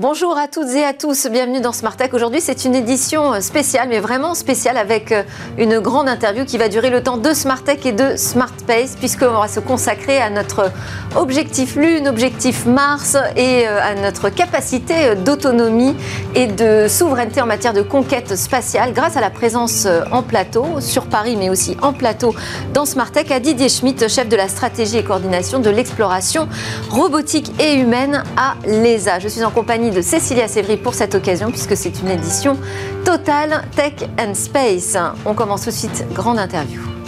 Bonjour à toutes et à tous, bienvenue dans Smart Tech. Aujourd'hui, c'est une édition euh, spéciale, mais vraiment spéciale, avec euh, une grande interview qui va durer le temps de Smart Tech et de Smart Space, puisqu'on va se consacrer à notre objectif Lune, objectif Mars et euh, à notre capacité d'autonomie et de souveraineté en matière de conquête spatiale, grâce à la présence en plateau, sur Paris, mais aussi en plateau dans Smart Tech, à Didier Schmitt, chef de la stratégie et coordination de l'exploration robotique et humaine à l'ESA. Je suis en compagnie de Cécilia Sévry pour cette occasion, puisque c'est une édition Total Tech and Space. On commence tout de suite, grande interview.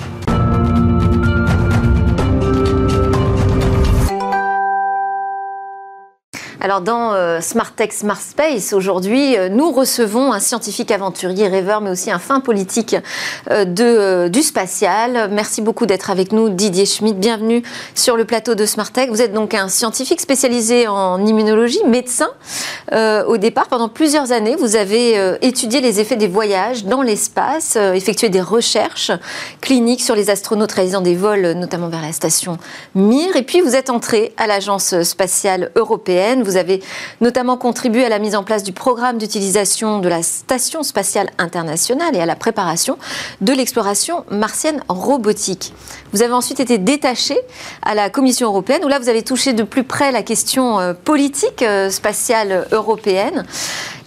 Alors dans euh, Smart Tech, Smart Space, aujourd'hui, euh, nous recevons un scientifique aventurier, rêveur, mais aussi un fin politique euh, de, du spatial. Merci beaucoup d'être avec nous, Didier Schmidt. Bienvenue sur le plateau de Smart Tech. Vous êtes donc un scientifique spécialisé en immunologie, médecin. au départ, pendant plusieurs années, vous avez étudié les effets des voyages dans l'espace, effectué des recherches cliniques sur les astronautes réalisant des vols, notamment vers la station Mir. Et puis, vous êtes entré à l'Agence spatiale européenne. Avez notamment contribué à la mise en place du programme d'utilisation de la Station spatiale internationale et à la préparation de l'exploration martienne robotique. Vous avez ensuite été détaché à la Commission européenne, où là vous avez touché de plus près la question euh, politique euh, spatiale européenne.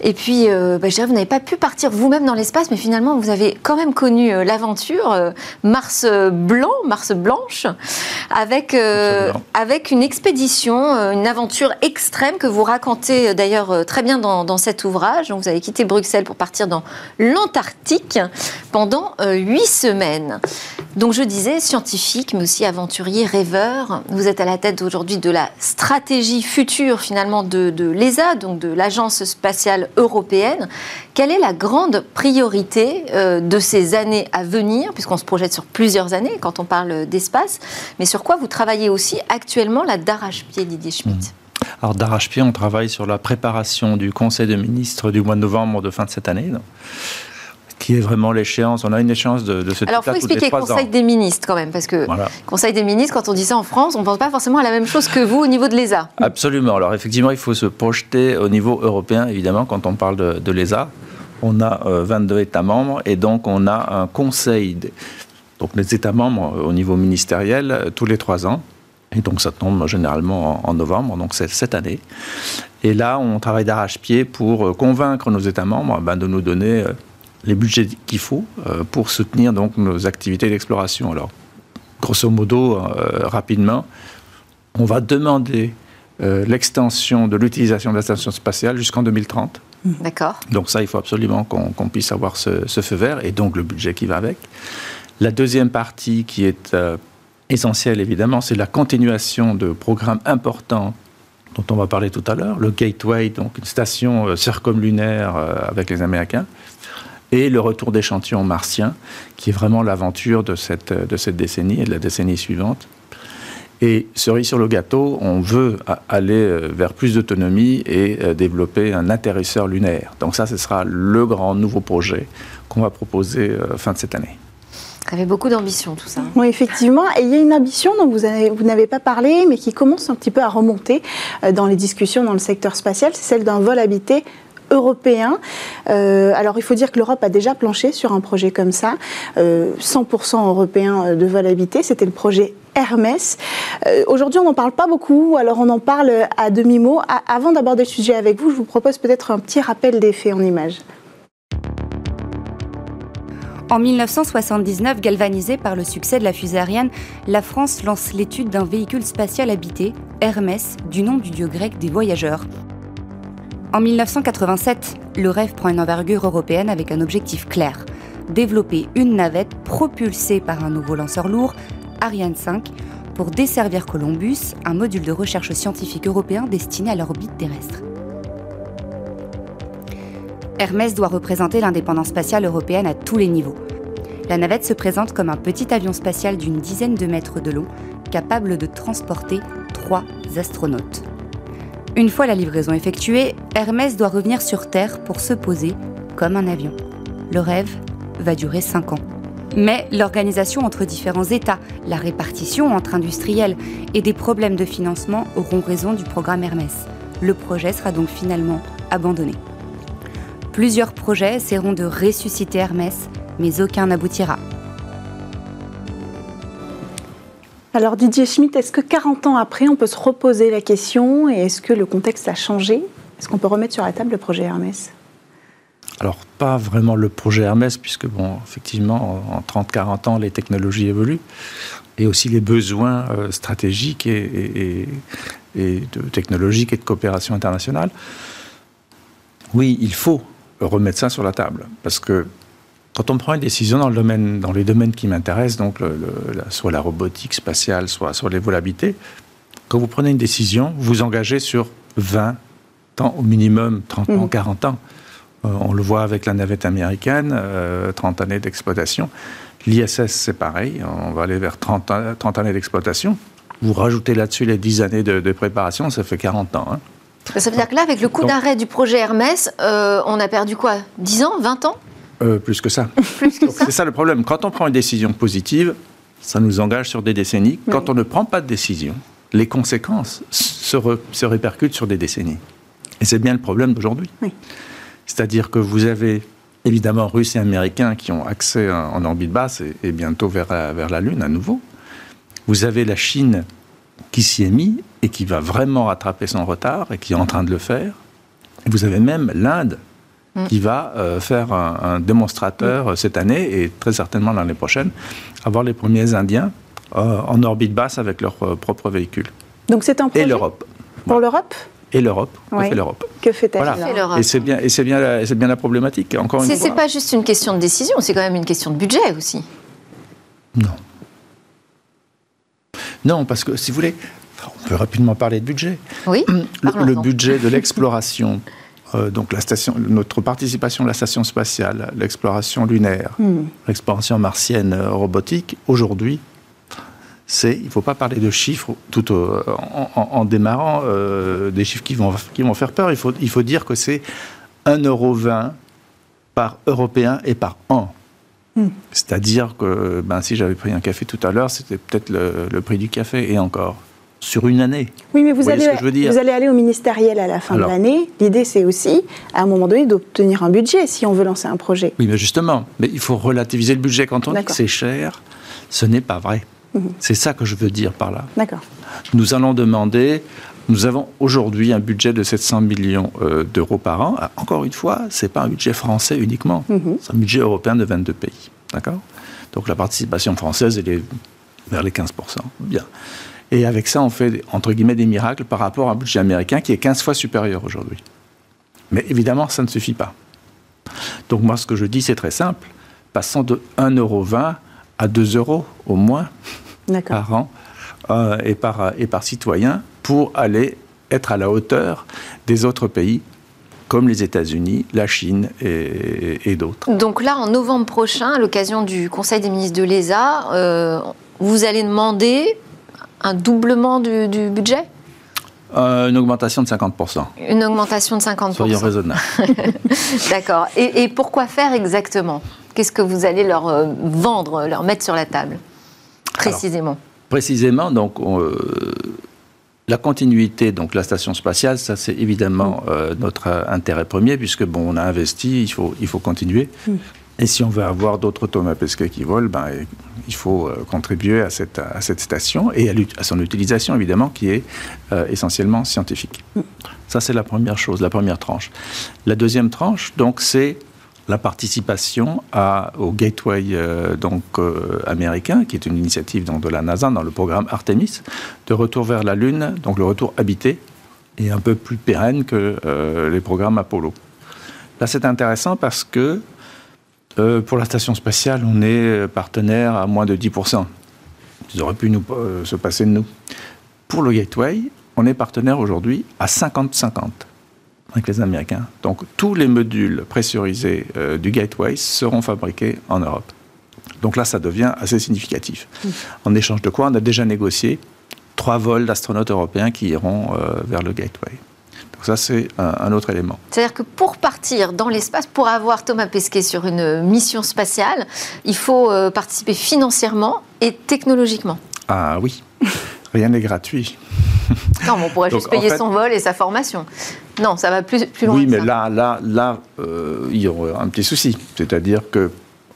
Et puis, euh, bah, je dirais, vous n'avez pas pu partir vous-même dans l'espace, mais finalement, vous avez quand même connu euh, l'aventure euh, Mars blanc, Mars blanche, avec, avec une expédition, une aventure extrême que vous racontez d'ailleurs très bien dans, cet ouvrage. Vous avez quitté Bruxelles pour partir dans l'Antarctique pendant huit semaines. Donc, je disais, scientifique, mais aussi aventurier, rêveur. Vous êtes à la tête aujourd'hui de la stratégie future, finalement, de, l'ESA, donc de l'Agence spatiale européenne. Quelle est la grande priorité euh, de ces années à venir, puisqu'on se projette sur plusieurs années quand on parle d'espace, mais sur quoi vous travaillez aussi actuellement là d'arrache-pied, Didier Schmitt mmh. Alors d'arrache-pied, on travaille sur la préparation du Conseil de ministres du mois de novembre de fin de cette année qui est vraiment l'échéance. On a une échéance de, de ce Alors, il faut expliquer Conseil des ministres quand même, parce que Conseil des ministres, quand on dit ça en France, on ne pense pas forcément à la même chose que vous au niveau de l'ESA. Absolument. Alors, effectivement, il faut se projeter au niveau européen, évidemment, quand on parle de, l'ESA. On a 22 euh, États membres et donc on a un conseil, donc les États membres au niveau ministériel, euh, tous les trois ans. Et donc ça tombe généralement en, novembre, donc c'est cette année. Et là, on travaille d'arrache-pied pour convaincre nos États membres ben, de nous donner les budgets qu'il faut euh, pour soutenir donc nos activités d'exploration. Alors, grosso modo, euh, rapidement, on va demander euh, l'extension de l'utilisation de la station spatiale jusqu'en 2030. D'accord. Donc ça, il faut absolument qu'on puisse avoir ce, feu vert et donc le budget qui va avec. La deuxième partie qui est essentielle, évidemment, c'est la continuation de programmes importants dont on va parler tout à l'heure, le Gateway, donc une station circumlunaire avec les Américains, et le retour d'échantillons martiens, qui est vraiment l'aventure de cette, de cette décennie et de la décennie suivante. Et cerise sur le gâteau, on veut aller euh, vers plus d'autonomie et euh, développer un atterrisseur lunaire. Donc ça, ce sera le grand nouveau projet qu'on va proposer euh, fin de cette année. Ça avait beaucoup d'ambition tout ça. Oui, effectivement. Et il y a une ambition dont vous, n'avez pas parlé, mais qui commence un petit peu à remonter dans les discussions dans le secteur spatial, c'est celle d'un vol habité européen. Euh, alors il faut dire que l'Europe a déjà planché sur un projet comme ça, 100% euh, européen de vol habité, c'était le projet Hermès. Euh, aujourd'hui, on n'en parle pas beaucoup, alors on en parle à demi-mot. Avant d'aborder le sujet avec vous, je vous propose peut-être un petit rappel des faits en images. En 1979, galvanisée par le succès de la fusée Ariane, la France lance l'étude d'un véhicule spatial habité, Hermès, du nom du dieu grec des voyageurs. En 1987, le rêve prend une envergure européenne avec un objectif clair développer une navette propulsée par un nouveau lanceur lourd, Ariane 5, pour desservir Columbus, un module de recherche scientifique européen destiné à l'orbite terrestre. Hermès doit représenter l'indépendance spatiale européenne à tous les niveaux. La navette se présente comme un petit avion spatial d'une dizaine de mètres de long, capable de transporter trois astronautes. Une fois la livraison effectuée, Hermès doit revenir sur Terre pour se poser comme un avion. Le rêve va durer 5 ans. Mais l'organisation entre différents États, la répartition entre industriels et des problèmes de financement auront raison du programme Hermès. Le projet sera donc finalement abandonné. Plusieurs projets essaieront de ressusciter Hermès, mais aucun n'aboutira. Alors Didier Schmitt, est-ce que 40 ans après, on peut se reposer la question et est-ce que le contexte a changé? Est-ce qu'on peut remettre sur la table le projet Hermès? Alors, pas vraiment le projet Hermès, puisque, bon, effectivement, en 30-40 ans, les technologies évoluent, et aussi les besoins euh, stratégiques et, de technologiques et de coopération internationale. Oui, il faut remettre ça sur la table, parce que quand on prend une décision dans, le domaine, dans les domaines qui m'intéressent, donc soit la robotique spatiale, soit, soit les volabilités, quand vous prenez une décision, vous vous engagez sur 20 ans au minimum, 30 ans, 40 mmh. ans. Euh, on le voit avec la navette américaine, 30 euh, années d'exploitation. L'ISS, c'est pareil, on va aller vers 30, années d'exploitation. Vous rajoutez là-dessus les 10 années de, préparation, ça fait 40 ans. Hein. Ça veut dire que là, avec le coup d'arrêt du projet Hermès, euh, on a perdu quoi 10 ans 20 ans Plus que ça. c'est ça le problème. Quand on prend une décision positive, ça nous engage sur des décennies. Quand on ne prend pas de décision, les conséquences se, se répercutent sur des décennies. Et c'est bien le problème d'aujourd'hui. Oui. C'est-à-dire que vous avez évidemment Russes et Américains qui ont accès en orbite basse et, bientôt vers, vers la Lune à nouveau. Vous avez la Chine qui s'y est mise et qui va vraiment rattraper son retard et qui est en train de le faire. Et vous avez même l'Inde mm. qui va euh, faire un, démonstrateur mm. cette année et très certainement l'année prochaine, avoir les premiers Indiens euh, en orbite basse avec leur euh, propre véhicule. Donc c'est un projet Et l'Europe. Pour l'Europe et l'Europe. Que fait l'Europe Que fait-elle Et c'est bien, et c'est bien, la, c'est bien la problématique. Encore une fois. C'est pas juste une question de décision, c'est quand même une question de budget aussi. Non. Non, parce que si vous voulez, on peut rapidement parler de budget. Oui. Le, budget de l'exploration. Euh, donc la station, notre participation à la station spatiale, l'exploration lunaire, hmm. l'exploration martienne euh, robotique, aujourd'hui, c'est, il ne faut pas parler de chiffres tout en, démarrant, euh, des chiffres qui vont, qui vont faire peur. Il faut, il faut dire que c'est 1,20€ par Européen et par an. Hmm. C'est-à-dire que ben, si j'avais pris un café tout à l'heure, c'était peut-être le, prix du café, et encore, sur une année. Oui, mais vous, allez, vous allez aller au ministériel à la fin de l'année. L'idée, c'est aussi, à un moment donné, d'obtenir un budget si on veut lancer un projet. Oui, mais justement, mais il faut relativiser le budget. Quand on dit que c'est cher, ce n'est pas vrai. Mhm. C'est ça que je veux dire par là. D'accord. Nous allons demander nous avons aujourd'hui un budget de 700 millions euh, d'euros par an. Ah, encore une fois, ce n'est pas un budget français uniquement, mhm. c'est un budget européen de 22 pays. D'accord? Donc la participation française, elle est vers les 15%. Bien. Et avec ça, on fait, entre guillemets, des miracles par rapport à un budget américain qui est 15 fois supérieur aujourd'hui. Mais évidemment, ça ne suffit pas. Donc moi, ce que je dis, c'est très simple. Passons de 1,20 euro à 2 euros au moins par an euh, et, par, et par citoyen pour aller être à la hauteur des autres pays comme les États-Unis, la Chine et, d'autres. Donc là, en novembre prochain, à l'occasion du Conseil des ministres de l'ESA, euh, vous allez demander un doublement du, budget euh, une augmentation de 50%. Une augmentation de 50%. Soyons raisonnables. D'accord. Et, et, pourquoi faire exactement? Qu'est-ce que vous allez leur vendre, leur mettre sur la table? Précisément. précisément, donc, euh, la continuité, donc la station spatiale, ça c'est évidemment mm. euh, notre intérêt premier, puisque bon, on a investi, il faut, il faut continuer. Mm. Et si on veut avoir d'autres Thomas Pesquet qui volent, ben, il faut euh, contribuer à cette, station et à, son utilisation, évidemment, qui est essentiellement scientifique. Ça, c'est la première chose, la première tranche. La deuxième tranche, donc, c'est la participation au Gateway euh, donc, euh, américain, qui est une initiative donc, de la NASA dans le programme Artemis, de retour vers la Lune, donc le retour habité, et un peu plus pérenne que euh, les programmes Apollo. Là, c'est intéressant parce que pour la station spatiale, on est partenaire à moins de 10%. Ils auraient pu nous, se passer de nous. Pour le Gateway, on est partenaire aujourd'hui à 50-50 avec les Américains. Donc tous les modules pressurisés euh, du Gateway seront fabriqués en Europe. Donc là, ça devient assez significatif. En échange de quoi, on a déjà négocié trois vols d'astronautes européens qui iront euh, vers le Gateway. Donc ça, c'est un, autre élément. C'est-à-dire que pour partir dans l'espace, pour avoir Thomas Pesquet sur une mission spatiale, il faut euh, participer financièrement et technologiquement. Ah oui, rien n'est gratuit. Non, on pourrait juste payer son vol et sa formation. Non, ça va plus, plus loin. Oui, mais là, là, là, euh, il y aura un petit souci. C'est-à-dire que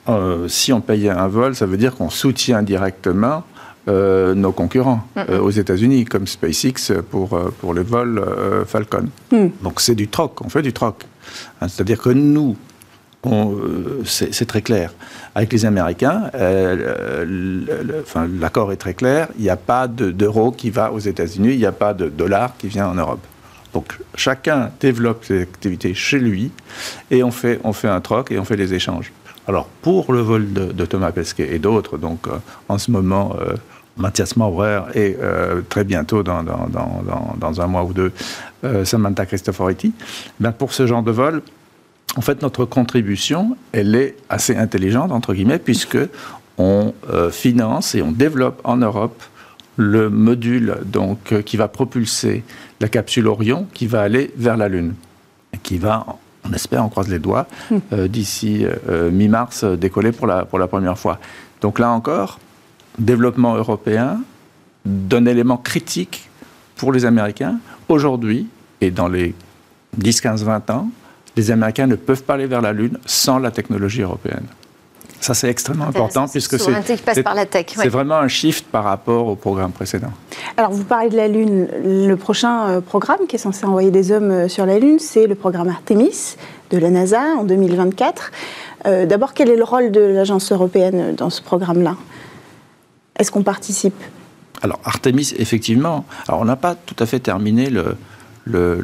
euh, si on payait un vol, ça veut dire qu'on soutient directement euh, nos concurrents aux États-Unis, comme SpaceX pour, pour les vols Falcon. Mm. Donc c'est du troc, on fait du troc. Hein, c'est-à-dire que nous, c'est très clair. Avec les Américains, l'accord est très clair. Il n'y a pas d'euro qui va aux États-Unis, il n'y a pas de dollar qui vient en Europe. Donc chacun développe ses activités chez lui et on fait, on fait un troc et on fait des échanges. Alors pour le vol de, Thomas Pesquet et d'autres, donc euh, en ce moment, euh, Mathias Maurer et euh, très bientôt, dans, dans, dans, dans, un mois ou deux, Samantha Cristoforetti, ben pour ce genre de vol, en fait, notre contribution, elle est assez intelligente, entre guillemets, puisque on finance et on développe en Europe le module donc, qui va propulser la capsule Orion qui va aller vers la Lune, et qui va, on espère, on croise les doigts, euh, d'ici euh, mi-mars décoller pour la, pour la première fois. Donc là encore, développement européen d'un élément critique pour les Américains. Aujourd'hui, et dans les 10, 15, 20 ans, les Américains ne peuvent pas aller vers la Lune sans la technologie européenne. Ça, c'est extrêmement important puisque c'est vraiment un shift par rapport au programme précédent. Alors, vous parlez de la Lune. Le prochain euh, programme qui est censé envoyer des hommes euh, sur la Lune, c'est le programme Artemis de la NASA en 2024. Euh, d'abord, quel est le rôle de l'agence européenne dans ce programme-là? Est-ce qu'on participe? Alors, Artemis, effectivement. Alors, on n'a pas tout à fait terminé le, le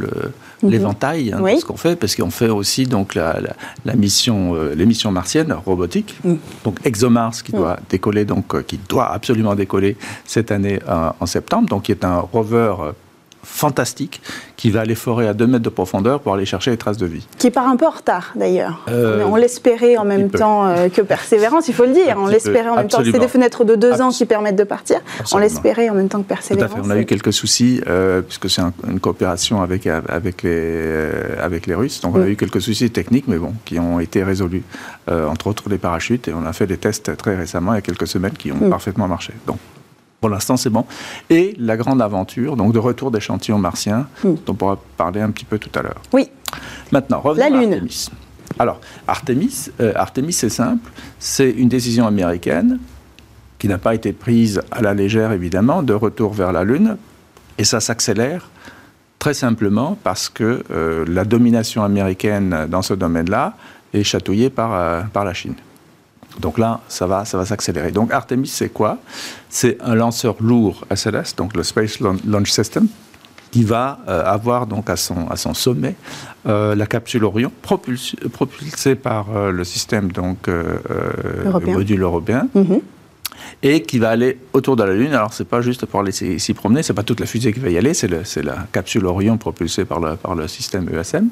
Mhm. l'éventail hein, de ce qu'on fait, parce qu'on fait aussi donc la, la, mission, euh, les missions martiennes robotiques. Mhm. Donc ExoMars qui doit décoller, donc euh, qui doit absolument décoller cette année euh, en septembre, donc qui est un rover fantastique qui va aller forer à 2 mètres de profondeur pour aller chercher les traces de vie. Qui part un peu en retard d'ailleurs. Euh, on l'espérait en même temps euh, que Persévérance, il faut le dire. On l'espérait en même temps. C'est des fenêtres de 2 ans qui permettent de partir. On l'espérait en même temps que Persévérance. Tout à fait. On a eu quelques soucis euh, puisque c'est une coopération avec, avec, les, avec les Russes. Donc on a mm. eu quelques soucis techniques, mais bon, qui ont été résolus. entre autres les parachutes. Et on a fait des tests très récemment, il y a quelques semaines, qui ont mm. parfaitement marché. Donc pour l'instant, c'est bon. Et la grande aventure, donc de retour d'échantillons martiens, hmm. dont on pourra parler un petit peu tout à l'heure. Oui. Maintenant, revenons la Lune. à Artemis. Alors, Artemis, euh, Artemis c'est simple, c'est une décision américaine qui n'a pas été prise à la légère, évidemment, de retour vers la Lune. Et ça s'accélère très simplement parce que euh, la domination américaine dans ce domaine-là est chatouillée par, euh, par la Chine. Donc là, ça va, ça va s'accélérer. Donc Artemis, c'est quoi? C'est un lanceur lourd SLS, donc le Space Launch System, qui va euh, avoir donc à son, à son sommet euh, la capsule Orion, propulsée, par euh, le système donc le module européen. Mhm. Et qui va aller autour de la Lune. Alors, c'est pas juste pour aller s'y promener, c'est pas toute la fusée qui va y aller, c'est la capsule Orion propulsée par le, par le système ESM.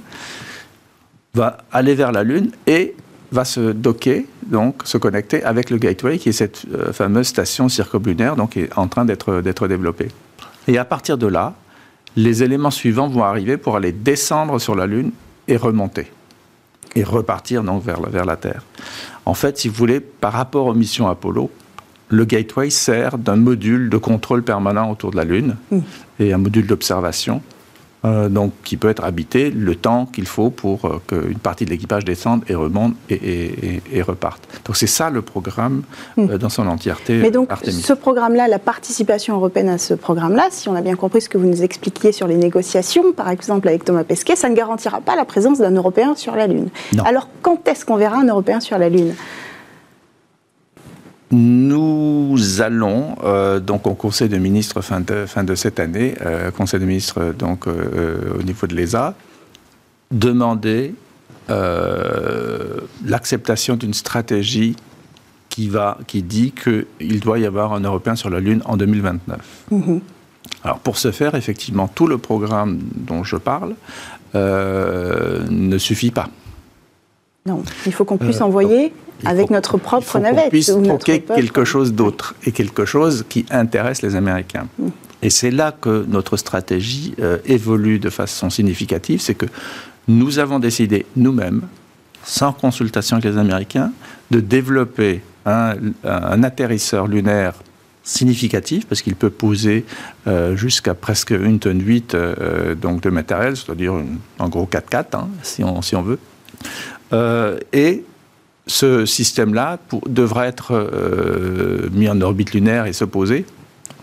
Va aller vers la Lune et va se docker, donc se connecter avec le Gateway, qui est cette euh, fameuse station circoblunaire, donc qui est en train d'être développée. Et à partir de là, les éléments suivants vont arriver pour aller descendre sur la Lune et remonter et repartir donc vers, vers la Terre. En fait, si vous voulez, par rapport aux missions Apollo, le Gateway sert d'un module de contrôle permanent autour de la Lune mmh. et un module d'observation euh, donc qui peut être habité le temps qu'il faut pour euh, qu'une partie de l'équipage descende et remonte et, et, reparte. Donc c'est ça le programme hmm. euh, dans son entièreté. Mais donc ce programme-là, la participation européenne à ce programme-là, si on a bien compris ce que vous nous expliquiez sur les négociations, par exemple avec Thomas Pesquet, ça ne garantira pas la présence d'un Européen sur la Lune. Alors quand est-ce qu'on verra un Européen sur la Lune? Nous allons, euh, donc au Conseil des ministres fin de, fin de cette année, euh, Conseil des ministres donc, euh, au niveau de l'ESA, demander l'acceptation d'une stratégie qui, va, qui dit qu'il doit y avoir un Européen sur la Lune en 2029. Mm-hmm. Alors pour ce faire, effectivement, tout le programme dont je parle ne suffit pas. Non, il faut qu'on puisse envoyer avec notre propre navette. Il faut qu'on puisse quelque chose d'autre et quelque chose qui intéresse les Américains. Et c'est là que notre stratégie euh, évolue de façon significative, c'est que nous avons décidé nous-mêmes, sans consultation avec les Américains, de développer un, atterrisseur lunaire significatif parce qu'il peut poser euh, jusqu'à presque une tonne 8 euh, donc de matériel, c'est-à-dire en gros 4x4 hein, si, on, si on veut. Et ce système-là devra être mis en orbite lunaire et se poser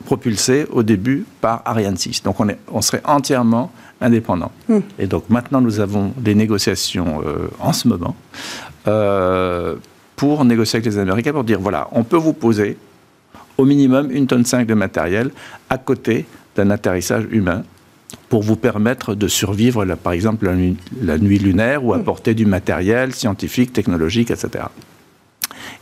propulsé au début par Ariane 6. Donc on, est, on serait entièrement indépendant. Hmm. Et donc maintenant, nous avons des négociations euh, en ce moment euh, pour négocier avec les Américains pour dire voilà, on peut vous poser au minimum une tonne 5 de matériel à côté d'un atterrissage humain pour vous permettre de survivre, par exemple, la nuit, la nuit lunaire ou apporter du matériel scientifique, technologique, etc.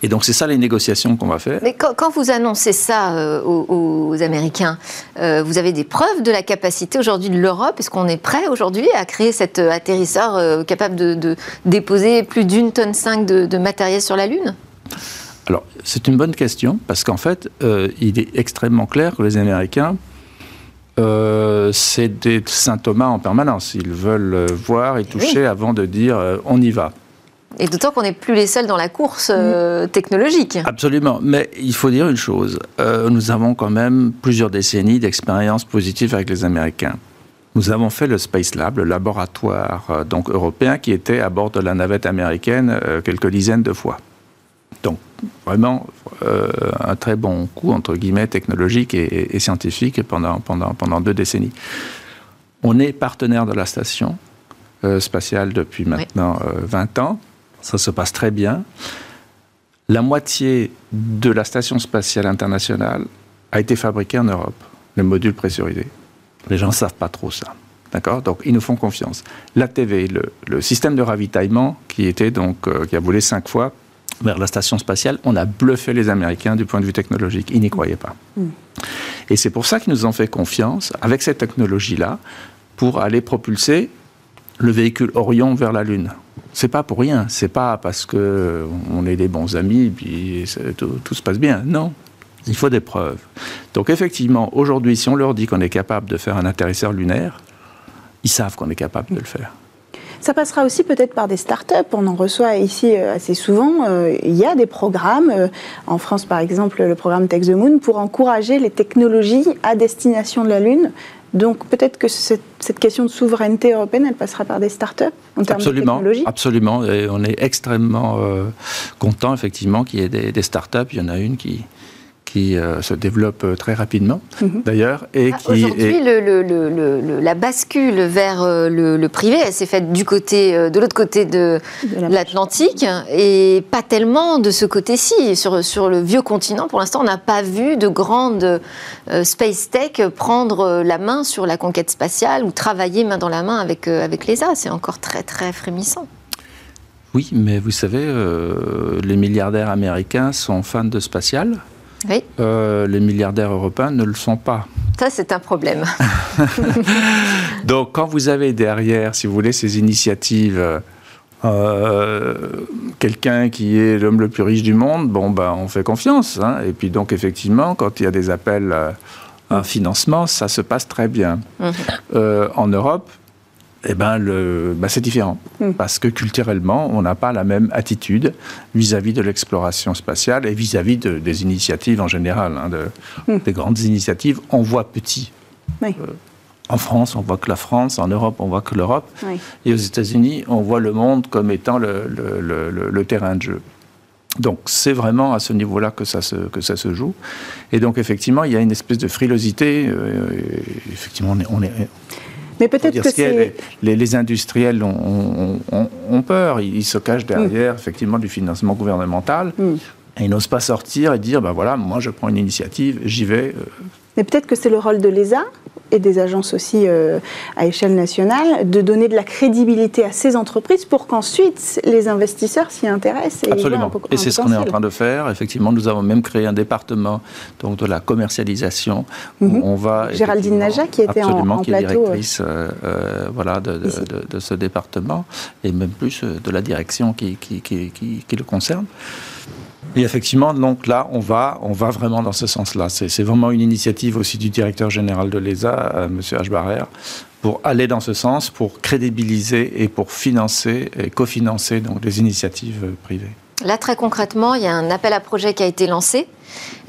Et donc c'est ça les négociations qu'on va faire. Mais quand, vous annoncez ça euh, aux, Américains, euh, vous avez des preuves de la capacité aujourd'hui de l'Europe? Est-ce qu'on est prêt aujourd'hui à créer cet euh, atterrisseur capable de, déposer plus d'une tonne cinq de, matériel sur la Lune? Alors c'est une bonne question parce qu'en fait il est extrêmement clair que les Américains c'est des Saint Thomas en permanence. Ils veulent voir et toucher avant de dire on y va. Et d'autant qu'on n'est plus les seuls dans la course euh, technologique. Absolument. Mais il faut dire une chose. Euh, nous avons quand même plusieurs décennies d'expérience positive avec les Américains. Nous avons fait le Space Lab, le laboratoire euh, donc européen qui était à bord de la navette américaine quelques dizaines de fois. Donc vraiment un très bon coup entre guillemets technologique et, et, scientifique pendant, pendant, pendant deux décennies. On est partenaire de la station spatiale depuis maintenant 20 ans. Ça se passe très bien. La moitié de la station spatiale internationale a été fabriquée en Europe, le module pressurisé. Les gens ne savent pas trop ça. D'accord? Donc, ils nous font confiance. L'ATV, le, le système de ravitaillement, qui, était donc, euh, qui a volé cinq fois vers la station spatiale, on a bluffé les Américains du point de vue technologique. Ils n'y croyaient pas. Mm. Et c'est pour ça qu'ils nous ont fait confiance, avec cette technologie-là, pour aller propulser le véhicule Orion vers la Lune. C'est pas pour rien. C'est pas parce que on est des bons amis et puis tout, se passe bien. Non. Il faut des preuves. Donc effectivement, aujourd'hui, si on leur dit qu'on est capable de faire un atterrisseur lunaire, ils savent qu'on est capable de le faire. Ça passera aussi peut-être par des start-up. On en reçoit ici euh, assez souvent. Euh, il y a des programmes, euh, en France par exemple, le programme Tech the Moon, pour encourager les technologies à destination de la Lune. Donc peut-être que cette, question de souveraineté européenne, elle passera par des start-up en termes de technologie Absolument. Et on est extrêmement content, effectivement, qu'il y ait des, des start-up. Il y en a une qui, qui euh, se développe euh, très rapidement, mhm. d'ailleurs, et ah, qui aujourd'hui le, la bascule vers euh, le, privé, elle s'est faite du côté, de l'autre côté de, l'Atlantique, et pas tellement de ce côté-ci. Sur, sur le vieux continent, pour l'instant, on n'a pas vu de grande space tech prendre la main sur la conquête spatiale ou travailler main dans la main avec avec l'ESA. C'est encore très très frémissant. Oui, mais vous savez, les milliardaires américains sont fans de spatial. Oui. Euh, les milliardaires européens ne le sont pas. Ça, c'est un problème. Donc, quand vous avez derrière, si vous voulez, ces initiatives, euh, quelqu'un qui est l'homme le plus riche du monde, bon, ben, on fait confiance. Hein. Et puis, donc, effectivement, quand il y a des appels à un financement, ça se passe très bien. Euh, en Europe, eh ben, le, ben c'est différent. Hmm. Parce que culturellement, on n'a pas la même attitude vis-à-vis de l'exploration spatiale et vis-à-vis des initiatives en général. Hein, de, hmm. Des grandes initiatives, on voit petit. Euh, en France, on voit que la France. En Europe, on voit que l'Europe. Et aux États-Unis, on voit le monde comme étant le, le, terrain de jeu. Donc c'est vraiment à ce niveau-là que ça, se, que ça se joue. Et donc effectivement, il y a une espèce de frilosité. Euh, effectivement, on est, on est mais peut-être que c'est... Les, industriels ont, peur, ils, se cachent derrière, effectivement, du financement gouvernemental. Hmm. Et ils n'osent pas sortir et dire, ben voilà, moi je prends une initiative, j'y vais. Euh. Mais peut-être que c'est le rôle de l'ESA et des agences aussi euh, à échelle nationale, de donner de la crédibilité à ces entreprises pour qu'ensuite les investisseurs s'y intéressent. Et Absolument. et c'est ce qu'on est en train de faire. Effectivement, nous avons même créé un département donc, de la commercialisation. Mhm. on va Géraldine Naja, qui était en, en qui est directrice euh, euh, voilà, de, de, ce département, et même plus de la direction qui, qui, qui, qui le concerne. Oui, effectivement, donc là, on va, on va vraiment dans ce sens-là. C'est vraiment une initiative aussi du directeur général de l'ESA, euh, M. H. Barrère, pour aller dans ce sens, pour crédibiliser et pour financer et cofinancer donc, des initiatives euh, privées. Là, très concrètement, il y a un appel à projet qui a été lancé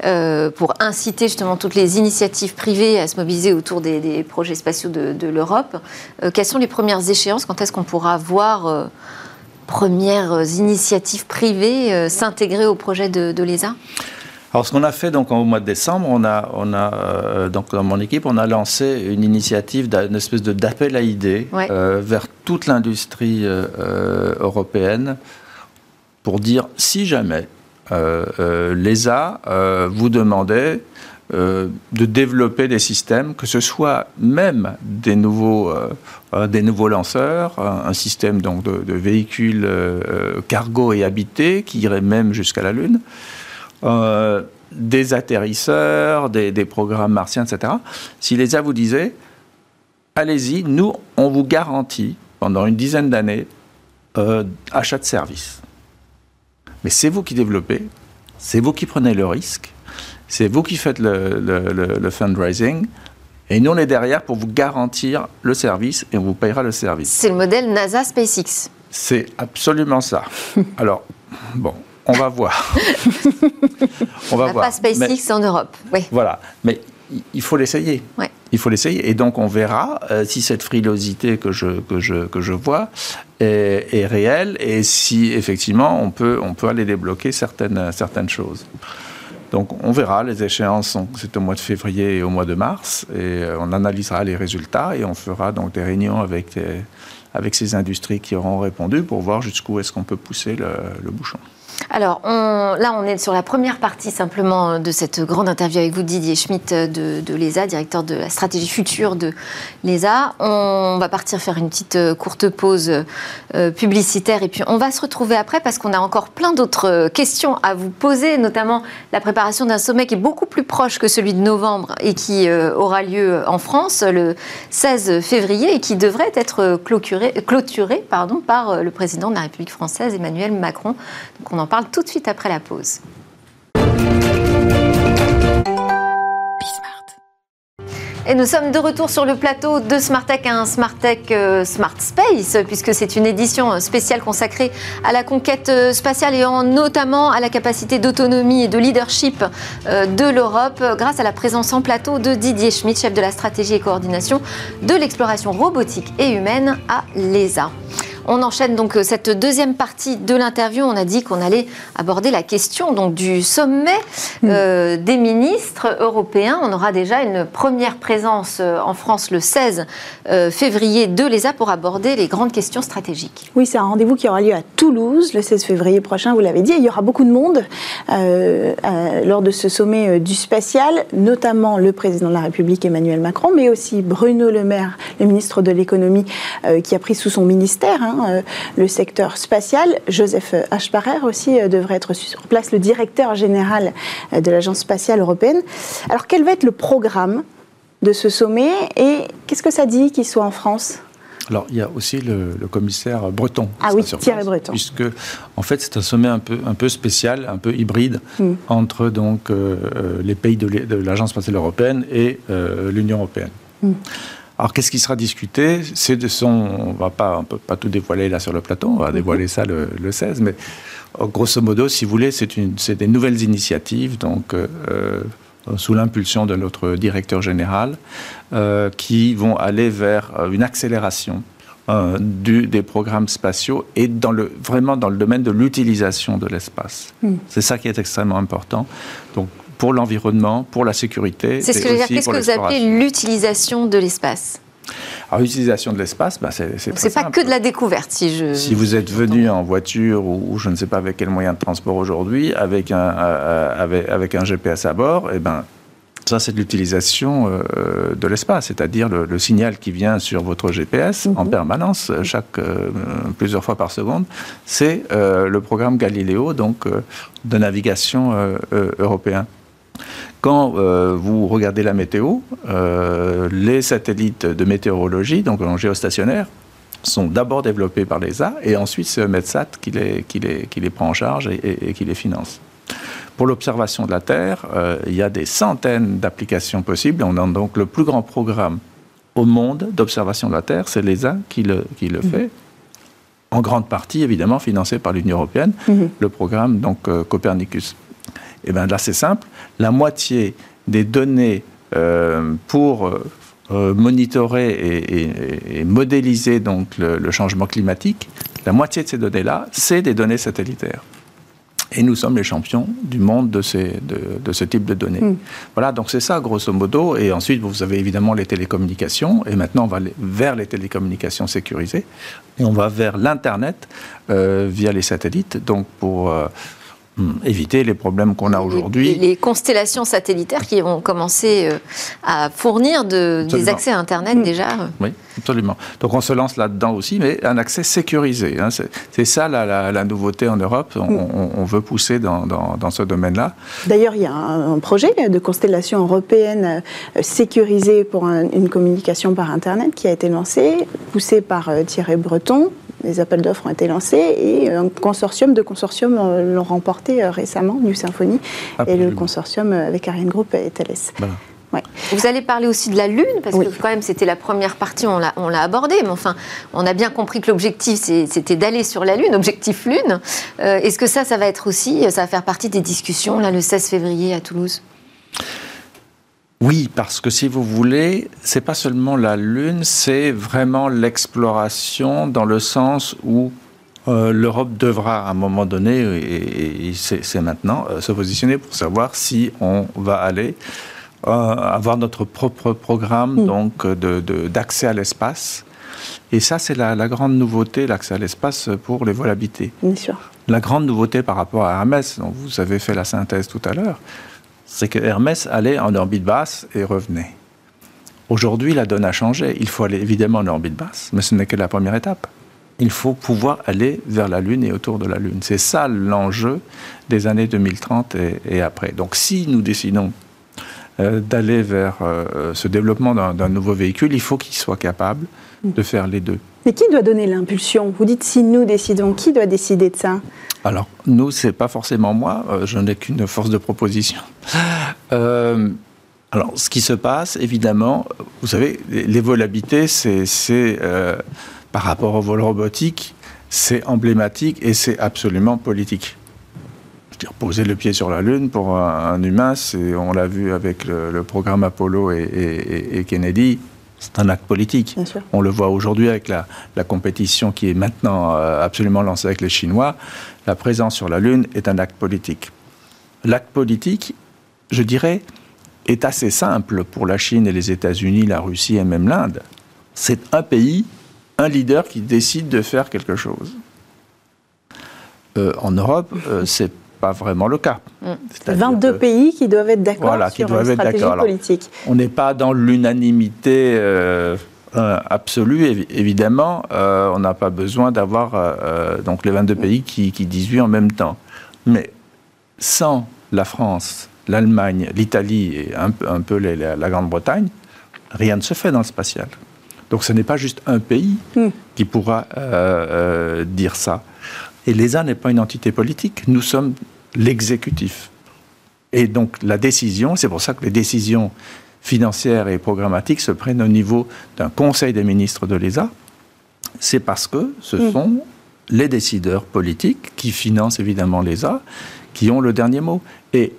euh, pour inciter justement toutes les initiatives privées à se mobiliser autour des, projets spatiaux de, l'Europe. quelles sont les premières échéances? Quand est-ce qu'on pourra voir premières initiatives privées euh, s'intégrer au projet de, l'ESA? Alors, ce qu'on a fait donc au mois de décembre, on a, on a euh, donc dans mon équipe, on a lancé une initiative, une espèce de d'appel à idées euh, vers toute l'industrie européenne pour dire si jamais l'ESA vous demandait euh, de développer des systèmes, que ce soit même des nouveaux, euh, des nouveaux lanceurs, un, système donc de, véhicules euh, cargo et habités qui irait même jusqu'à la Lune, des atterrisseurs, des, programmes martiens, etc. Si l'ESA vous disait, allez-y, nous, on vous garantit pendant une dizaine d'années achat de services. Mais c'est vous qui développez, c'est vous qui prenez le risque, c'est vous qui faites le, fundraising. Et nous, on est derrière pour vous garantir le service et on vous payera le service. C'est le modèle NASA SpaceX. C'est absolument ça. Alors, bon, on va voir. on va voir. Pas SpaceX en Europe, oui. Voilà, mais il faut l'essayer. Il faut l'essayer. Et donc, on verra euh, si cette frilosité que je, que je, que je vois est, est, réelle et si, effectivement, on peut, on peut aller débloquer certaines, certaines choses. Donc on verra, les échéances, c'est au mois de février et au mois de mars, et euh, on analysera les résultats et on fera donc des réunions avec, avec ces industries qui auront répondu pour voir jusqu'où est-ce qu'on peut pousser le bouchon. Alors là, on est sur la première partie simplement de cette grande interview avec vous, Didier Schmitt de, l'ESA, directeur de la stratégie future de l'ESA. On va partir faire une petite euh, courte pause euh, publicitaire et puis on va se retrouver après parce qu'on a encore plein d'autres euh, questions à vous poser, notamment la préparation d'un sommet qui est beaucoup plus proche que celui de novembre et qui aura lieu en France le 16 février et qui devrait être clôturé, pardon, par le président de la République française, Emmanuel Macron. Parle tout de suite après la pause. Et nous sommes de retour sur le plateau de Smartech, un Smartech euh, Smart Space, puisque c'est une édition spéciale consacrée à la conquête euh, spatiale et en, notamment à la capacité d'autonomie et de leadership euh, de l'Europe, grâce à la présence en plateau de Didier Schmidt, chef de la stratégie et coordination de l'exploration robotique et humaine à l'ESA. On enchaîne donc euh, cette deuxième partie de l'interview. On a dit qu'on allait aborder la question donc du sommet mm. euh, des ministres européens. On aura déjà une première présence euh, en France le 16 février de l'ESA pour aborder les grandes questions stratégiques. Oui, c'est un rendez-vous qui aura lieu à Toulouse le 16 février prochain, vous l'avez dit. Il y aura beaucoup de monde lors de ce sommet du spatial, notamment le président de la République Emmanuel Macron, mais aussi Bruno Le Maire, le ministre de l'économie, qui a pris sous son ministère. Hein, Hein, euh, le secteur spatial. Joseph H. aussi euh, devrait être sur place, le directeur général euh, de l'Agence spatiale européenne. Alors quel va être le programme de ce sommet et qu'est-ce que ça dit qu'il soit en France? Alors, il y a aussi le, commissaire breton. Ah oui, Thierry Breton. Puisque, en fait, c'est un sommet un peu, un peu spécial, un peu hybride hmm. entre donc, les pays de l'Agence spatiale européenne et l'Union européenne. Hmm. Alors, qu'est-ce qui sera discuté? C'est de son. On va pas, on peut pas tout dévoiler là sur le plateau. On va mhm. dévoiler ça le, 16, mais oh, grosso modo, si vous voulez, c'est des nouvelles initiatives, donc. Euh, euh, sous l'impulsion de notre directeur général, euh, qui vont aller vers une accélération du, des programmes spatiaux et dans le, vraiment dans le domaine de l'utilisation de l'espace. Hmm. C'est ça qui est extrêmement important. Donc pour l'environnement, pour la sécurité. C'est ce que je veux dire. Qu'est-ce que vous appelez l'utilisation de l'espace alors, l'utilisation de l'espace, bah, c'est C'est pas que de la découverte, si je. Si vous êtes venu en voiture ou, je ne sais pas avec quel moyen de transport aujourd'hui, avec un, euh, avec, avec, un GPS à bord, eh ben, ça, c'est de l'utilisation euh, de l'espace, c'est-à-dire le, signal qui vient sur votre GPS en mhm. permanence, chaque euh, plusieurs fois par seconde. C'est le programme Galileo, donc de navigation européen. Quand euh, vous regardez la météo, euh, les satellites de météorologie, donc en géostationnaire, sont d'abord développés par l'ESA et ensuite c'est Metsat qui les, qui, les, qui les prend en charge et, qui les finance. Pour l'observation de la Terre, euh, il y a des centaines d'applications possibles. On a donc le plus grand programme au monde d'observation de la Terre, c'est l'ESA qui le, qui le mhm. fait en grande partie évidemment financé par l'Union européenne, mhm. le programme donc euh, Copernicus. Et eh bien là c'est simple, la moitié des données euh, pour euh, monitorer et, modéliser donc le, changement climatique, la moitié de ces données-là, c'est des données satellitaires. Et nous sommes les champions du monde de, ces, de, ce type de données. Hmm. Voilà, donc c'est ça, grosso modo. Et ensuite, vous avez évidemment les télécommunications. Et maintenant, on va vers les télécommunications sécurisées. Et on va vers l'Internet euh, via les satellites. Donc, pour. Euh, Hmm. éviter les problèmes qu'on a aujourd'hui. Les constellations satellitaires qui vont commencer euh, à fournir des accès à Internet hmm. déjà. Oui, absolument. Donc on se lance là-dedans aussi, mais un accès sécurisé. Hein. C'est ça la, nouveauté en Europe. On, hmm. veut pousser dans, ce domaine-là. D'ailleurs, il y a un, projet de constellation européenne euh, sécurisée pour une communication par Internet qui a été lancé, poussé par euh, Thierry Breton, les appels d'offres ont été lancés et un consortium de consortiums euh, l'ont remporté euh, récemment, New Symphony, et le consortium euh, avec Ariane Group et Thales. Vous allez parler aussi de la Lune, parce que quand même c'était la première partie, on l'a abordé, mais enfin, on a bien compris que l'objectif c'était d'aller sur la Lune, objectif Lune. Est-ce que ça, ça va être aussi, ça va faire partie des discussions, là, le 16 février à Toulouse? Oui, parce que si vous voulez, c'est pas seulement la Lune, c'est vraiment l'exploration dans le sens où euh, l'Europe devra à un moment donné, et, c'est maintenant, euh, se positionner pour savoir si on va aller euh, avoir notre propre programme mm. donc d'accès à l'espace. Et ça, c'est la, la, grande nouveauté, l'accès à l'espace pour les vols habités. Bien sûr. La grande nouveauté par rapport à Hermès, dont vous avez fait la synthèse tout à l'heure, c'est que Hermès allait en orbite basse et revenait. Aujourd'hui, la donne a changé. Il faut aller évidemment en orbite basse, mais ce n'est que la première étape. Il faut pouvoir aller vers la Lune et autour de la Lune. C'est ça l'enjeu des années 2030 et, après. Donc si nous décidons euh, d'aller vers euh, ce développement d'un nouveau véhicule, il faut qu'il soit capable de faire les deux. Mais qui doit donner l'impulsion? Vous dites si nous décidons, qui doit décider de ça? Alors, nous, c'est pas forcément moi, euh, je n'ai qu'une force de proposition. Euh, alors, ce qui se passe, évidemment, vous savez, les, vols habités, c'est euh, par rapport au vol robotique, c'est emblématique et c'est absolument politique. Je veux poser le pied sur la Lune pour un, humain, on l'a vu avec le, programme Apollo et Kennedy, c'est un acte politique. On le voit aujourd'hui avec la, compétition qui est maintenant euh, absolument lancée avec les Chinois. La présence sur la Lune est un acte politique. L'acte politique, je dirais, est assez simple pour la Chine et les États-Unis, la Russie et même l'Inde. C'est un pays, un leader qui décide de faire quelque chose. Euh, en Europe, euh, c'est pas vraiment le cas. 22 pays qui doivent être d'accord sur une stratégie politique. on n'est pas dans l'unanimité euh, euh, absolue, évidemment. Euh, on n'a pas besoin d'avoir donc les 22 pays qui, qui disent oui en même temps. Mais sans la France, l'Allemagne, l'Italie et un, un peu la, Grande-Bretagne, rien ne se fait dans le spatial. Donc ce n'est pas juste un pays hmm. qui pourra dire ça. Et l'ESA n'est pas une entité politique. Nous sommes l'exécutif. Et donc la décision, c'est pour ça que les décisions financières et programmatiques se prennent au niveau d'un conseil des ministres de l'ESA, c'est parce que ce mm. sont les décideurs politiques qui financent évidemment l'ESA qui ont le dernier mot. Et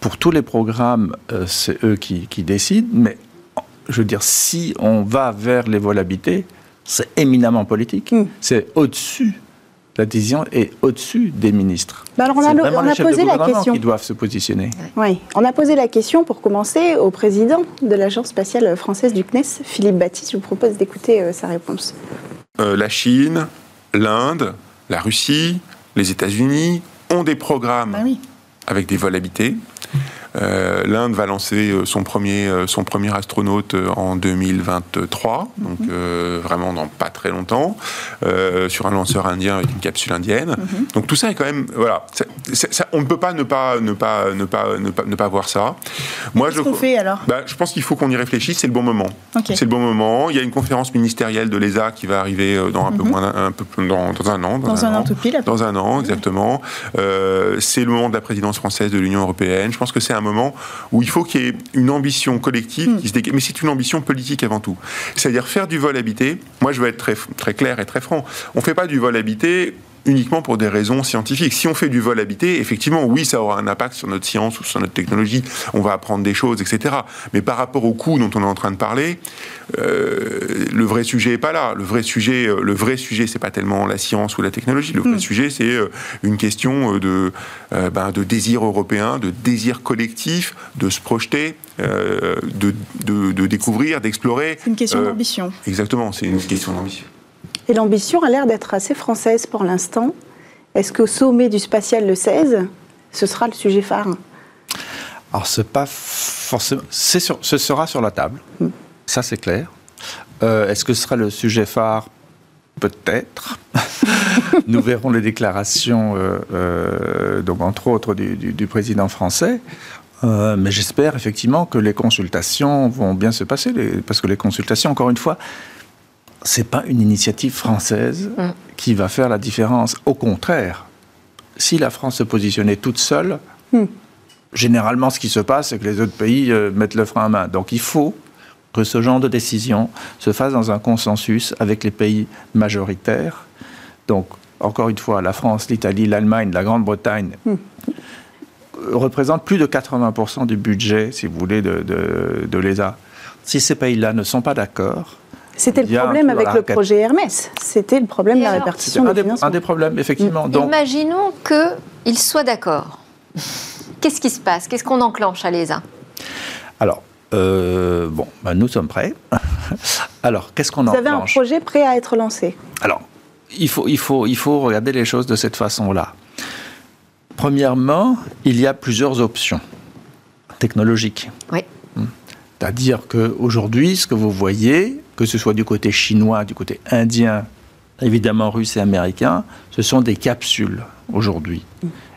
pour tous les programmes, euh, c'est eux qui, décident, mais je veux dire, si on va vers les vols habités, c'est éminemment politique. Mm. C'est au-dessus la décision est au-dessus des ministres. Bah alors on a, on a posé la question. qui doivent se positionner. Oui, on a posé la question pour commencer au président de l'Agence spatiale française du CNES, Philippe Baptiste. Je vous propose d'écouter euh, sa réponse. Euh, la Chine, l'Inde, la Russie, les États-Unis ont des programmes ah avec des vols habités. Euh, L'Inde va lancer euh, son premier, euh, son premier astronaute en 2023, donc mhm. vraiment dans pas très longtemps, sur un lanceur indien avec une capsule indienne. Mhm. Donc tout ça est quand même, voilà, on ne peut pas ne pas ne pas ne pas ne pas, ne pas voir ça. Moi, je, fait alors? Bah, Je pense qu'il faut qu'on y réfléchisse, c'est le bon moment. C'est le bon moment. Il y a une conférence ministérielle de l'ESA qui va arriver dans un peu mhm. moins un peu dans, dans un an. Dans, un, an, tout pile. Dans un an, exactement. C'est le moment de la présidence française de l'Union européenne. Je pense que c'est un moment où il faut qu'il y ait une ambition collective mhm. qui se mais c'est une ambition politique avant tout. C'est-à-dire faire du vol habité. Moi, je veux être très très clair et très franc. On fait pas du vol habité uniquement pour des raisons scientifiques. Si on fait du vol habité, effectivement, oui, ça aura un impact sur notre science ou sur notre technologie. On va apprendre des choses, etc. Mais par rapport au coût dont on est en train de parler, euh, le vrai sujet est pas là. Le vrai sujet, euh, le vrai sujet, c'est pas tellement la science ou la technologie. Le vrai hmm. sujet, c'est euh, une question de, ben, de désir européen, de désir collectif, de se projeter, de, de, de, découvrir, d'explorer. C'est une question d'ambition. Exactement, c'est une question d'ambition. Et l'ambition a l'air d'être assez française pour l'instant. Est-ce qu'au sommet du spatial le 16, ce sera le sujet phare Alors, c'est pas forcément. Sur, ce sera sur la table. Hmm. Ça, c'est clair. Euh, est-ce que ce sera le sujet phare? Peut-être. Nous verrons les déclarations, euh, euh, donc entre autres du, président français. mais j'espère effectivement que les consultations vont bien se passer, parce que les consultations, encore une fois, c'est pas une initiative française mm. qui va faire la différence. Au contraire, si la France se positionnait toute seule, mm. généralement, ce qui se passe, c'est que les autres pays euh, mettent le frein à main. Donc, il faut que ce genre de décision se fasse dans un consensus avec les pays majoritaires. Donc, encore une fois, la France, l'Italie, l'Allemagne, la Grande-Bretagne mm. représentent plus de 80% du budget, si vous voulez, de, de l'ESA. Si ces pays-là ne sont pas d'accord, c'était le problème avec le projet Hermès. C'était le problème de la répartition des, financements. Un des problèmes, effectivement. Donc... Imaginons qu'ils soient d'accord. Qu'est-ce qui se passe? Qu'est-ce qu'on enclenche à l'ESA? Alors, euh, bon, ben, nous sommes prêts. Alors, qu'est-ce qu'on enclenche Vous avez un projet prêt à être lancé Alors, il faut, il, faut, il faut regarder les choses de cette façon-là. Premièrement, il y a plusieurs options technologiques. Oui. Hmm. C'est-à-dire qu'aujourd'hui, ce que vous voyez, que ce soit du côté chinois, du côté indien, évidemment russe et américain, ce sont des capsules aujourd'hui.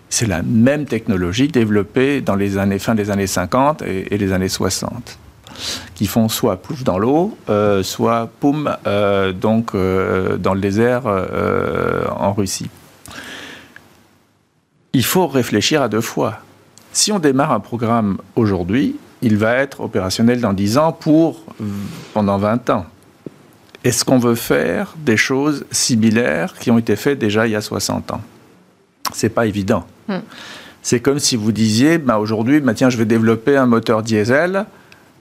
C'est la même technologie développée dans les années, fin des années 50 et, les années 60 qui font soit pouf dans l'eau, euh, soit poum euh, donc euh, dans le désert en Russie. Il faut réfléchir à deux fois. Si on démarre un programme aujourd'hui, il va être opérationnel dans 10 ans pour pendant 20 ans. Est-ce qu'on veut faire des choses similaires qui ont été faites déjà il y a 60 ans? C'est pas évident. Hmm. C'est comme si vous disiez, bah aujourd'hui, bah tiens, je vais développer un moteur diesel.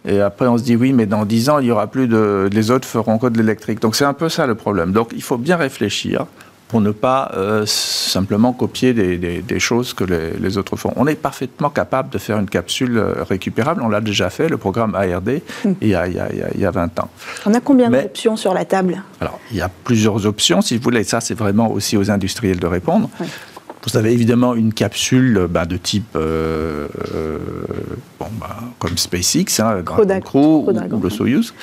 Et après, on se dit oui, mais dans 10 ans, il y aura plus de. Les autres feront que de l'électrique. Donc c'est un peu ça le problème. Donc il faut bien réfléchir pour ne pas euh, simplement copier des, choses que les, autres font. On est parfaitement capable de faire une capsule euh, récupérable. On l'a déjà fait, le programme ARD, hmm. il, y a, il, y a, 20 ans. On a combien d'options sur la table? Alors, il y a plusieurs options, si vous voulez. Ça, c'est vraiment aussi aux industriels de répondre. Vous avez évidemment une capsule bah, de type euh, bon, bah, comme SpaceX, hein, Crew ou, le Soyuz.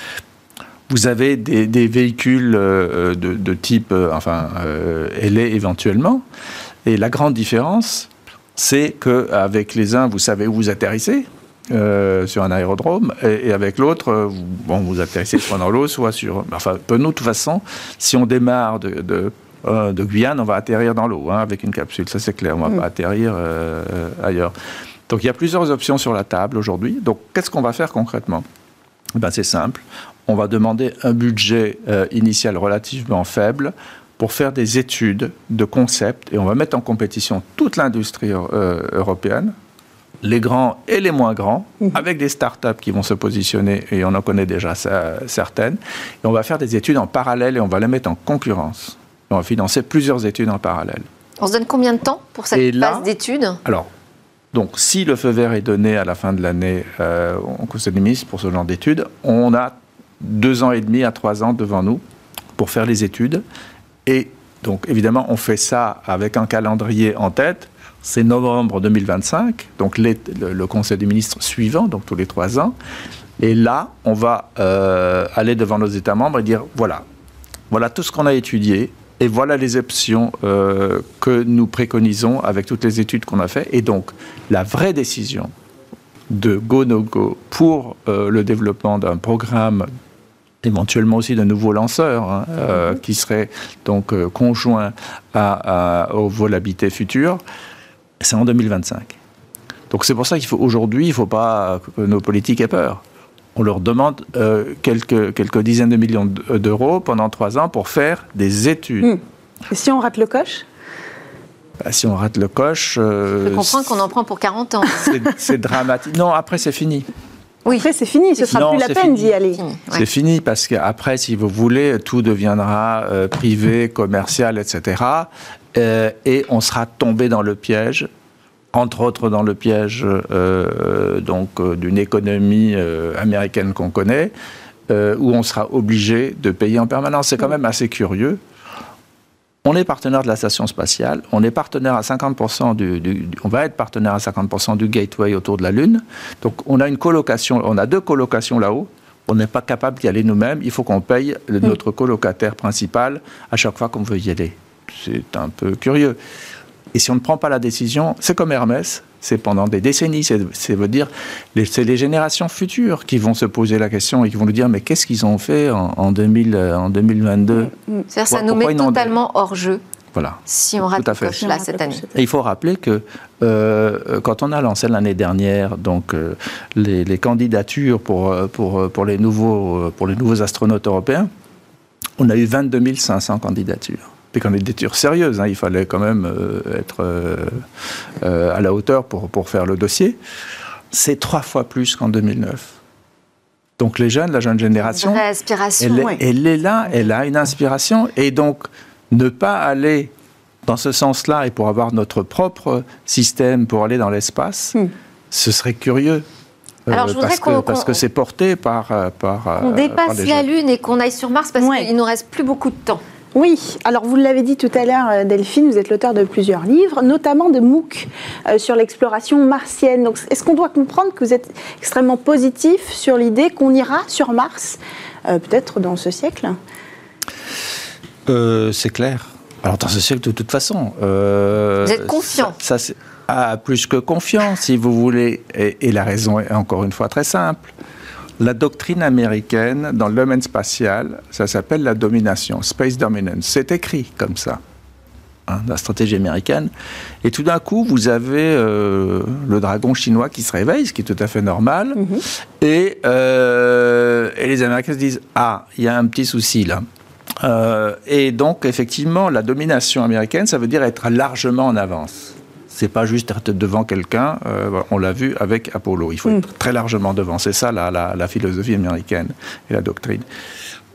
Vous avez des, véhicules euh, de, type, euh, enfin, euh, LA éventuellement. Et la grande différence, c'est qu'avec les uns, vous savez où vous atterrissez. sur un aérodrome et, avec l'autre, vous, bon, vous atterrissez soit dans l'eau, soit sur. Enfin, nous, de toute façon, si on démarre de, de, Guyane, on va atterrir dans l'eau hein, avec une capsule, ça c'est clair, on ne va mm. pas atterrir ailleurs. Donc il y a plusieurs options sur la table aujourd'hui. Donc qu'est-ce qu'on va faire concrètement? Ben, C'est simple on va demander un budget euh, initial relativement faible pour faire des études de concept et on va mettre en compétition toute l'industrie euh, européenne, les grands et les moins grands, mhm. avec des startups qui vont se positionner, et on en connaît déjà certaines, et on va faire des études en parallèle et on va les mettre en concurrence. On va financer plusieurs études en parallèle. On se donne combien de temps pour cette phase d'études? Alors, donc, si le feu vert est donné à la fin de l'année euh, au Conseil des ministres pour ce genre d'études, on a deux ans et demi à trois ans devant nous pour faire les études. Et donc, évidemment, on fait ça avec un calendrier en tête. C'est novembre 2025, donc le, Conseil des ministres suivant, donc tous les trois ans. Et là, on va euh, aller devant nos États membres et dire voilà, voilà tout ce qu'on a étudié, et voilà les options euh, que nous préconisons avec toutes les études qu'on a faites. Et donc, la vraie décision de go-no-go pour euh, le développement d'un programme éventuellement aussi de nouveaux lanceurs hein, euh, qui seraient donc euh, conjoints à, au vol habité futur, c'est en 2025. Donc c'est pour ça qu'il faut aujourd'hui, il ne faut pas que nos politiques aient peur. On leur demande euh, quelques, quelques dizaines de millions d'euros pendant trois ans pour faire des études. Hmm. Et si on rate le coche? Bah, si on rate le coche. Je comprends qu'on en prend pour 40 ans. C'est dramatique. Non, après, c'est fini. Oui. Après, c'est fini, ce sera plus la peine d'y aller. C'est fini parce qu'après, si vous voulez, tout deviendra euh, privé, commercial, etc. Euh, et on sera tombé dans le piège, entre autres dans le piège euh, donc d'une économie américaine qu'on connaît, où on sera obligé de payer en permanence. C'est quand même assez curieux. On est partenaire de la station spatiale, on est partenaire à 50% du, on va être partenaire à 50% du gateway autour de la Lune. Donc on a une colocation, on a deux colocations là-haut. On n'est pas capable d'y aller nous-mêmes. Il faut qu'on paye notre colocataire principal à chaque fois qu'on veut y aller. C'est un peu curieux. Et si on ne prend pas la décision, c'est comme Hermès, c'est pendant des décennies. C'est veut dire, c'est les générations futures qui vont se poser la question et qui vont nous dire mais qu'est-ce qu'ils ont fait en, 2000, en 2022 mm, mm. C'est-à-dire ça nous met totalement hors jeu. Voilà. Si on rate le là cette année. Et il faut rappeler que euh, quand on a lancé l'année dernière donc euh, les, candidatures pour, euh, pour, pour, les nouveaux, pour les nouveaux astronautes européens, on a eu 22 500 candidatures des candidatures sérieuses. Hein. il fallait quand même euh, être euh, euh, à la hauteur pour, pour faire le dossier. C'est trois fois plus qu'en 2009. Donc les jeunes, la jeune génération, elle, est là, elle a une inspiration. Et donc, ne pas aller dans ce sens-là et pour avoir notre propre système pour aller dans l'espace, hmm. ce serait curieux. Alors, je parce, que, parce que c'est porté par, par. On dépasse la Lune et qu'on aille sur Mars parce qu'il nous reste plus beaucoup de temps. Oui, alors vous l'avez dit tout à l'heure, euh, Delphine, vous êtes l'auteur de plusieurs livres, notamment de MOOC euh, sur l'exploration martienne. Donc, est-ce qu'on doit comprendre que vous êtes extrêmement positif sur l'idée qu'on ira sur Mars, euh, peut-être dans ce siècle? C'est clair. Alors, dans ce siècle, de toute façon. vous êtes confiant ça, ah, Plus que confiant, si vous voulez. et la raison est encore une fois très simple la doctrine américaine dans le domaine spatial, ça s'appelle la domination, space dominance. C'est écrit comme ça. Hein, la stratégie américaine. Et tout d'un coup, vous avez euh, le dragon chinois qui se réveille, ce qui est tout à fait normal. Mhm. et, euh, et, les Américains se disent Ah, il y a un petit souci là. Euh, et donc, effectivement, la domination américaine, ça veut dire être largement en avance. C'est pas juste être devant quelqu'un. Euh, on l'a vu avec Apollo. Il faut être mm. très largement devant. C'est ça la, la, philosophie américaine et la doctrine.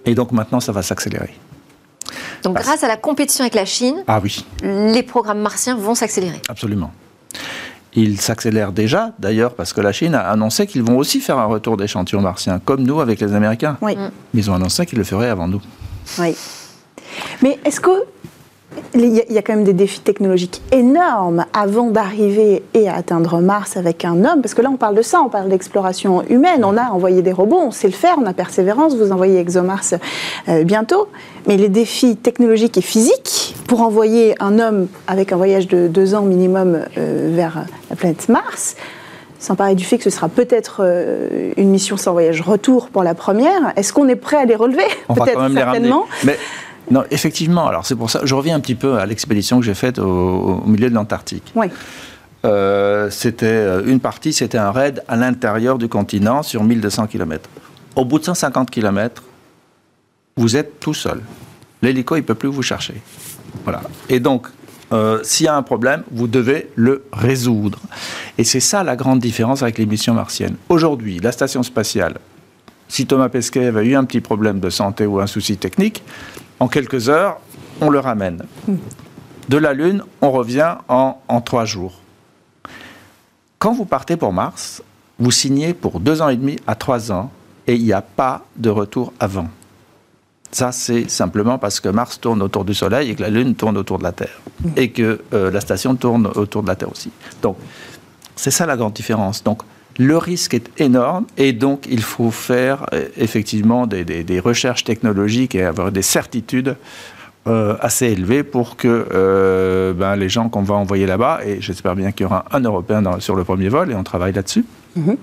Et donc maintenant, ça va s'accélérer. Donc grâce à la compétition avec la Chine, ah oui. les programmes martiens vont s'accélérer. Absolument. Ils s'accélèrent déjà, d'ailleurs, parce que la Chine a annoncé qu'ils vont aussi faire un retour d'échantillons martiens, comme nous avec les Américains. Oui. Ils ont annoncé qu'ils le feraient avant nous. Oui. Mais est-ce que il y, a quand même des défis technologiques énormes avant d'arriver et à atteindre Mars avec un homme, parce que là on parle de ça, on parle d'exploration humaine, on a envoyé des robots, on sait le faire, on a persévérance, vous envoyez ExoMars euh, bientôt, mais les défis technologiques et physiques pour envoyer un homme avec un voyage de deux ans minimum euh, vers la planète Mars, sans parler du fait que ce sera peut-être euh, une mission sans voyage retour pour la première, est-ce qu'on est prêt à les relever? Peut-être certainement. Non, effectivement. Alors c'est pour ça. Je reviens un petit peu à l'expédition que j'ai faite au, milieu de l'Antarctique. Oui. Euh, c'était euh, une partie, c'était un raid à l'intérieur du continent sur 1200 km. Au bout de 150 km, vous êtes tout seul. L'hélico, il ne peut plus vous chercher. Voilà. Et donc, euh, s'il y a un problème, vous devez le résoudre. Et c'est ça la grande différence avec les missions martiennes. Aujourd'hui, la station spatiale, si Thomas Pesquet avait eu un petit problème de santé ou un souci technique, en quelques heures, on le ramène. De la Lune, on revient en, trois jours. Quand vous partez pour Mars, vous signez pour deux ans et demi à trois ans et il n'y a pas de retour avant. Ça, c'est simplement parce que Mars tourne autour du Soleil et que la Lune tourne autour de la Terre. Et que euh, la station tourne autour de la Terre aussi. Donc, c'est ça la grande différence. Donc, le risque est énorme et donc il faut faire euh, effectivement des, recherches technologiques et avoir des certitudes euh, assez élevées pour que euh, ben, les gens qu'on va envoyer là-bas, et j'espère bien qu'il y aura un Européen sur le premier vol et on travaille là-dessus. Mhm.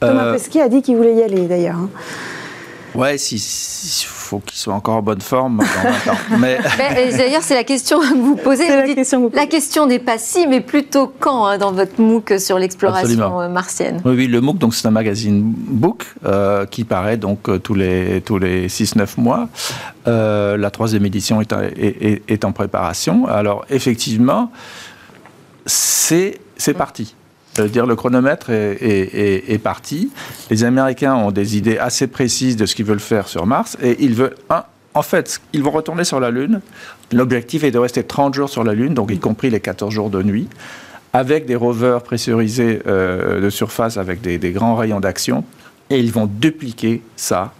Thomas Pesquet a dit qu'il voulait y aller d'ailleurs. Ouais, il faut qu'il soit encore en bonne forme Mais... D'ailleurs, c'est la question que vous posez. la, question la question n'est pas si, mais plutôt quand hein, dans votre MOOC sur l'exploration euh, martienne. Oui, oui, le MOOC, donc c'est un magazine book euh, qui paraît donc euh, tous les tous les 6-9 mois. la troisième édition est, est, est, en préparation. Alors effectivement, c'est c'est parti dire le chronomètre est, parti. Les Américains ont des idées assez précises de ce qu'ils veulent faire sur Mars et ils veulent en fait, ils vont retourner sur la Lune. L'objectif est de rester 30 jours sur la Lune, donc y compris les 14 jours de nuit, avec des rovers pressurisés euh, de surface avec des grands rayons d'action. Et ils vont dupliquer ça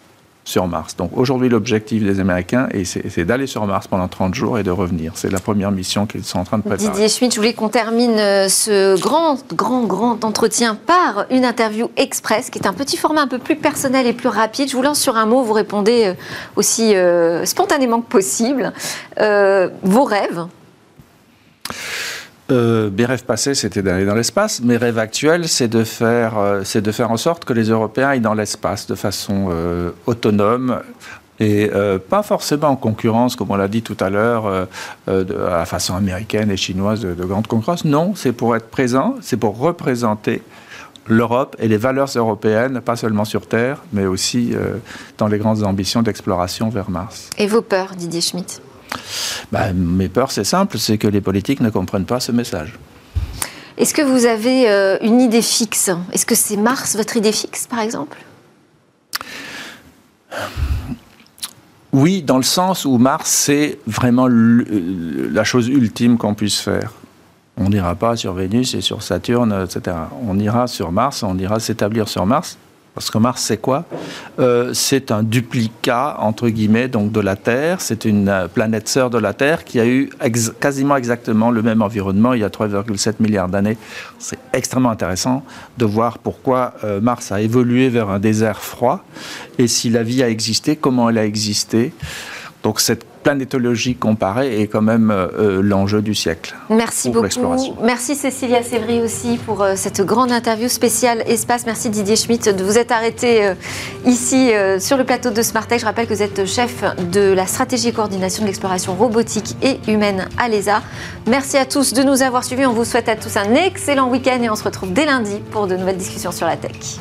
sur Mars. Donc aujourd'hui, l'objectif des Américains, c'est d'aller sur Mars pendant 30 jours et de revenir. C'est la première mission qu'ils sont en train de préparer. Didier Schmitt, je voulais qu'on termine euh, ce grand, grand, grand entretien par une interview express, qui est un petit format un peu plus personnel et plus rapide. Je vous lance sur un mot, vous répondez euh, aussi euh, spontanément que possible. vos rêves euh, mes rêves passés, c'était d'aller dans l'espace. Mes rêves actuels, c'est de faire, euh, de faire en sorte que les Européens aillent dans l'espace de façon euh, autonome et pas forcément en concurrence, comme on l'a dit tout à l'heure, à la façon américaine et chinoise de, de grande concurrence. Non, c'est pour être présent, c'est pour représenter l'Europe et les valeurs européennes, pas seulement sur Terre, mais aussi dans les grandes ambitions d'exploration vers Mars. Et vos peurs, Didier Schmitt? Bah, Mes peurs, c'est simple, c'est que les politiques ne comprennent pas ce message. Est-ce que vous avez euh, une idée fixe? Est-ce que c'est Mars, votre idée fixe, par exemple? Oui, dans le sens où Mars, c'est vraiment la chose ultime qu'on puisse faire. On n'ira pas sur Vénus et sur Saturne, etc. On ira sur Mars, on ira s'établir sur Mars. Parce que Mars, c'est quoi? Euh, C'est un duplicat, entre guillemets, donc de la Terre. C'est une euh, planète sœur de la Terre qui a eu quasiment exactement le même environnement il y a 3,7 milliards d'années. C'est extrêmement intéressant de voir pourquoi euh, Mars a évolué vers un désert froid et si la vie a existé, comment elle a existé? Donc cette planétologie comparée est quand même euh, euh, l'enjeu du siècle. Merci beaucoup. Merci Cécilia Sévry aussi pour euh, cette grande interview spéciale espace. Merci Didier Schmitt de vous être arrêté ici sur le plateau de Smartech. Je rappelle que vous êtes chef de la stratégie et coordination de l'exploration robotique et humaine à l'ESA. Merci à tous de nous avoir suivis. On vous souhaite à tous un excellent week-end et on se retrouve dès lundi pour de nouvelles discussions sur la tech.